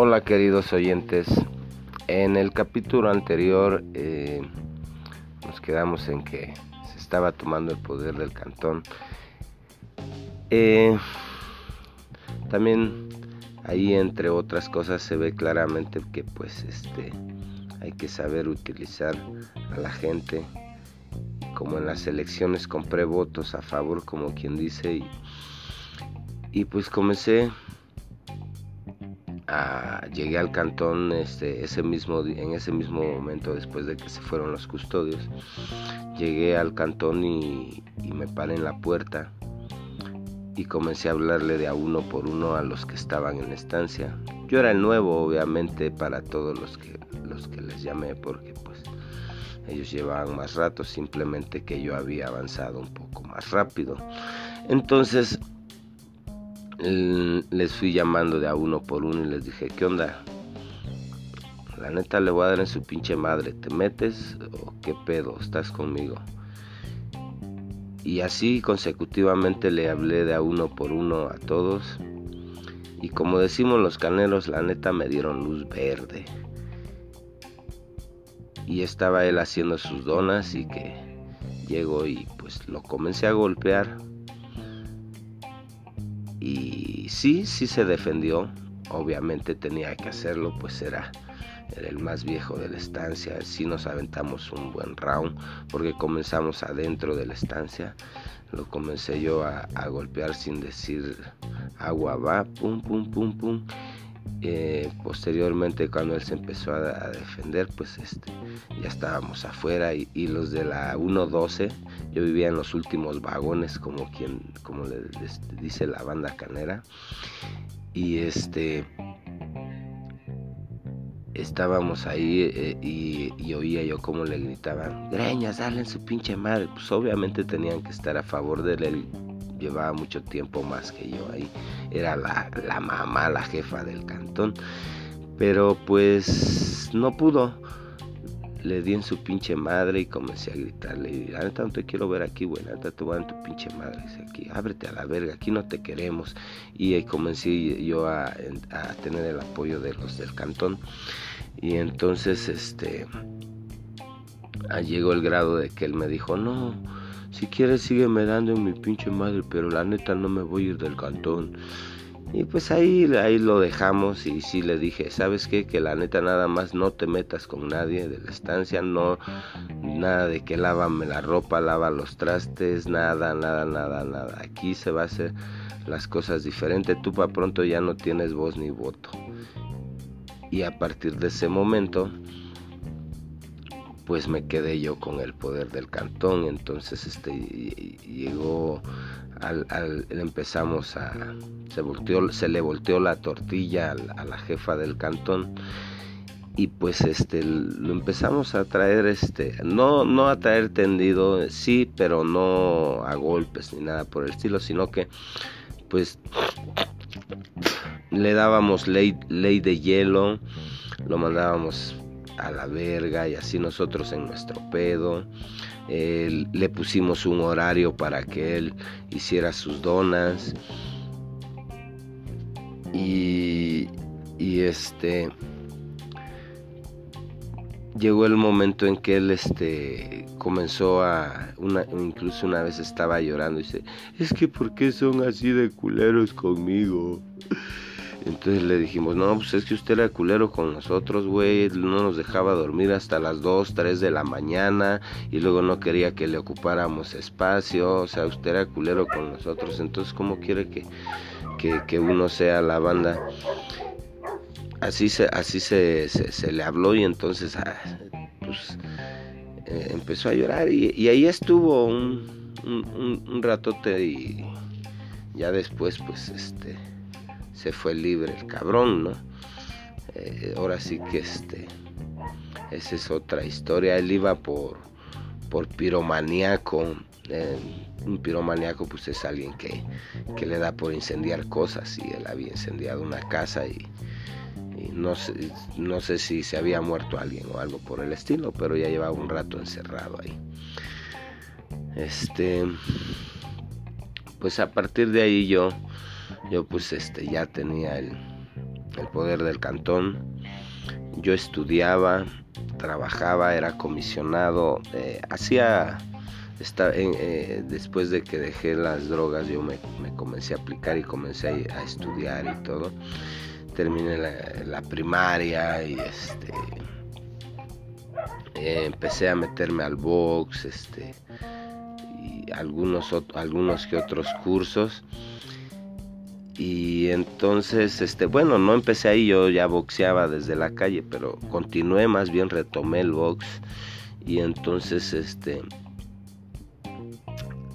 Hola queridos oyentes, en el capítulo anterior eh, nos quedamos en que se estaba tomando el poder del cantón. Eh, también ahí entre otras cosas se ve claramente que pues este hay que saber utilizar a la gente como en las elecciones compré votos a favor como quien dice y, y pues comencé llegué al cantón este, ese mismo, en ese mismo momento después de que se fueron los custodios. Llegué al cantón y, me paré en la puerta y comencé a hablarle de a uno por uno a los que estaban en la estancia. Yo era el nuevo, obviamente, para todos los que, los que les llamé, porque pues ellos llevaban más rato, simplemente que yo había avanzado un poco más rápido. Entonces les fui llamando de a uno por uno y les dije, ¿qué onda? La neta le voy a dar en su pinche madre, ¿te metes o qué pedo? ¿Estás conmigo? Y así consecutivamente le hablé de a uno por uno a todos. Y como decimos los caneros, la neta me dieron luz verde. Y estaba él haciendo sus donas y que llegó y pues lo comencé a golpear y sí, sí se defendió. Obviamente tenía que hacerlo, pues era, el más viejo de la estancia. Sí nos aventamos un buen round porque comenzamos adentro de la estancia. Lo comencé yo a, a golpear sin decir agua va, pum, pum, pum, pum. Eh, posteriormente cuando él se empezó a, defender pues este ya estábamos afuera y, los de la 112 yo vivía en los últimos vagones como quien como le, dice la banda canera. Y este estábamos ahí eh, y, oía yo como le gritaban greñas dale en su pinche madre pues obviamente tenían que estar a favor de él llevaba mucho tiempo más que yo ahí. Era la, la mamá, la jefa del cantón. Pero pues no pudo. Le di en su pinche madre y comencé a gritarle. Y la neta no te quiero ver aquí, güey. La neta te voy a en tu pinche madre. Dice aquí, ábrete a la verga, aquí no te queremos. Y ahí comencé yo a, a tener el apoyo de los del cantón. Y entonces, este, llegó el grado de que él me dijo, no, si quieres sígueme dando mi pinche madre, pero la neta no me voy a ir del cantón. Y pues ahí, ahí lo dejamos y sí le dije, ¿sabes qué? Que la neta nada más no te metas con nadie de la estancia, no, nada de que lávame la ropa, lava los trastes, nada, nada, nada, nada. Aquí se va a hacer las cosas diferentes, tú para pronto ya no tienes voz ni voto. Y a partir de ese momento, pues me quedé yo con el poder del cantón entonces este llegó al, empezamos a se volteó se le volteó la tortilla a, la jefa del cantón y pues este lo empezamos a traer este no no a traer tendido sí pero no a golpes ni nada por el estilo sino que pues le dábamos ley ley de hielo lo mandábamos a la verga y así nosotros en nuestro pedo. le pusimos un horario para que él hiciera sus donas. Y, y este llegó el momento en que él este comenzó a una, incluso una vez estaba llorando y dice es que por qué son así de culeros conmigo entonces le dijimos, no, pues es que usted era culero con nosotros, güey. No nos dejaba dormir hasta las 2, 3 de la mañana. Y luego no quería que le ocupáramos espacio. O sea, usted era culero con nosotros. Entonces, ¿cómo quiere que, que, uno sea la banda? Así se, así se, se, le habló y entonces, ah, pues, eh, empezó a llorar. Y, ahí estuvo un, un, un ratote y ya después, pues, este se fue libre el cabrón, ¿no? Eh, ahora sí que este, esa es otra historia. Él iba por, por piromaníaco. Eh, un piromaníaco pues es alguien que, que, le da por incendiar cosas y él había incendiado una casa y, no, sé, no sé si se había muerto alguien o algo por el estilo, pero ya llevaba un rato encerrado ahí. Este, pues a partir de ahí yo yo pues este ya tenía el, el poder del cantón. Yo estudiaba, trabajaba, era comisionado, eh, hacía, eh, después de que dejé las drogas, yo me, comencé a aplicar y comencé a, estudiar y todo. Terminé la, primaria y este eh, empecé a meterme al box, este y algunos algunos que otros cursos y entonces este bueno no empecé ahí yo ya boxeaba desde la calle pero continué más bien retomé el box. Y entonces este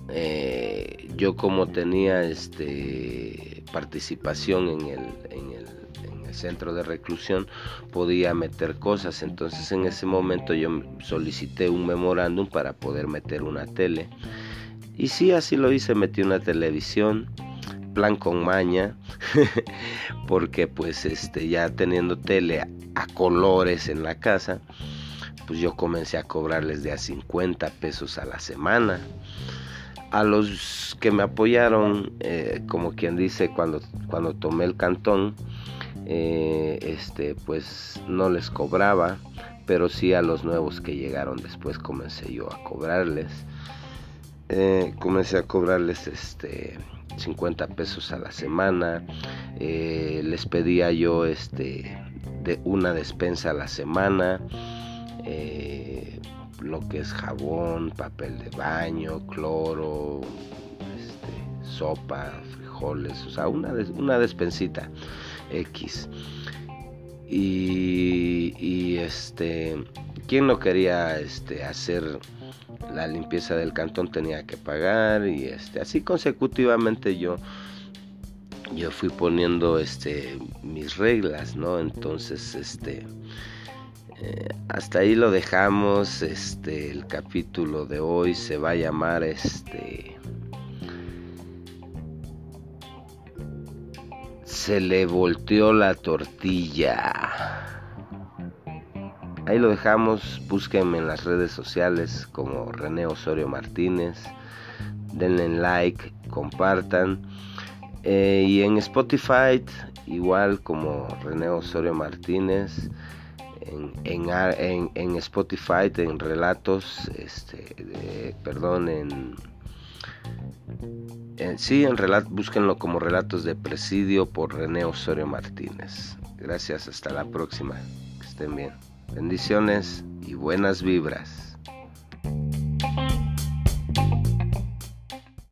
eh, yo como tenía este participación en el, en el, en el centro de reclusión podía meter cosas. Entonces en ese momento yo solicité un memorándum para poder meter una tele. Y sí así lo hice metí una televisión plan con maña, porque pues este ya teniendo tele a, colores en la casa, pues yo comencé a cobrarles de a 50 pesos a la semana. A los que me apoyaron, eh, como quien dice, cuando, cuando tomé el cantón, eh, este, pues no les cobraba, pero sí a los nuevos que llegaron después comencé yo a cobrarles. Eh, comencé a cobrarles este 50 pesos a la semana. Eh, les pedía yo este de una despensa a la semana. Eh, lo que es jabón, papel de baño, cloro, este, sopa, frijoles, o sea, una, una despensita X. Y, y este, ¿quién no quería este, hacer la limpieza del cantón tenía que pagar y este así consecutivamente yo yo fui poniendo este mis reglas no entonces este eh, hasta ahí lo dejamos este el capítulo de hoy se va a llamar este se le volteó la tortilla Ahí lo dejamos, búsquenme en las redes sociales como René Osorio Martínez, denle like, compartan. Eh, y en Spotify, igual como René Osorio Martínez, en, en, Spotify, en relatos, este, perdón, en, en, sí, en relatos, búsquenlo como relatos de presidio por René Osorio Martínez. Gracias, hasta la próxima, que estén bien. Bendiciones y buenas vibras.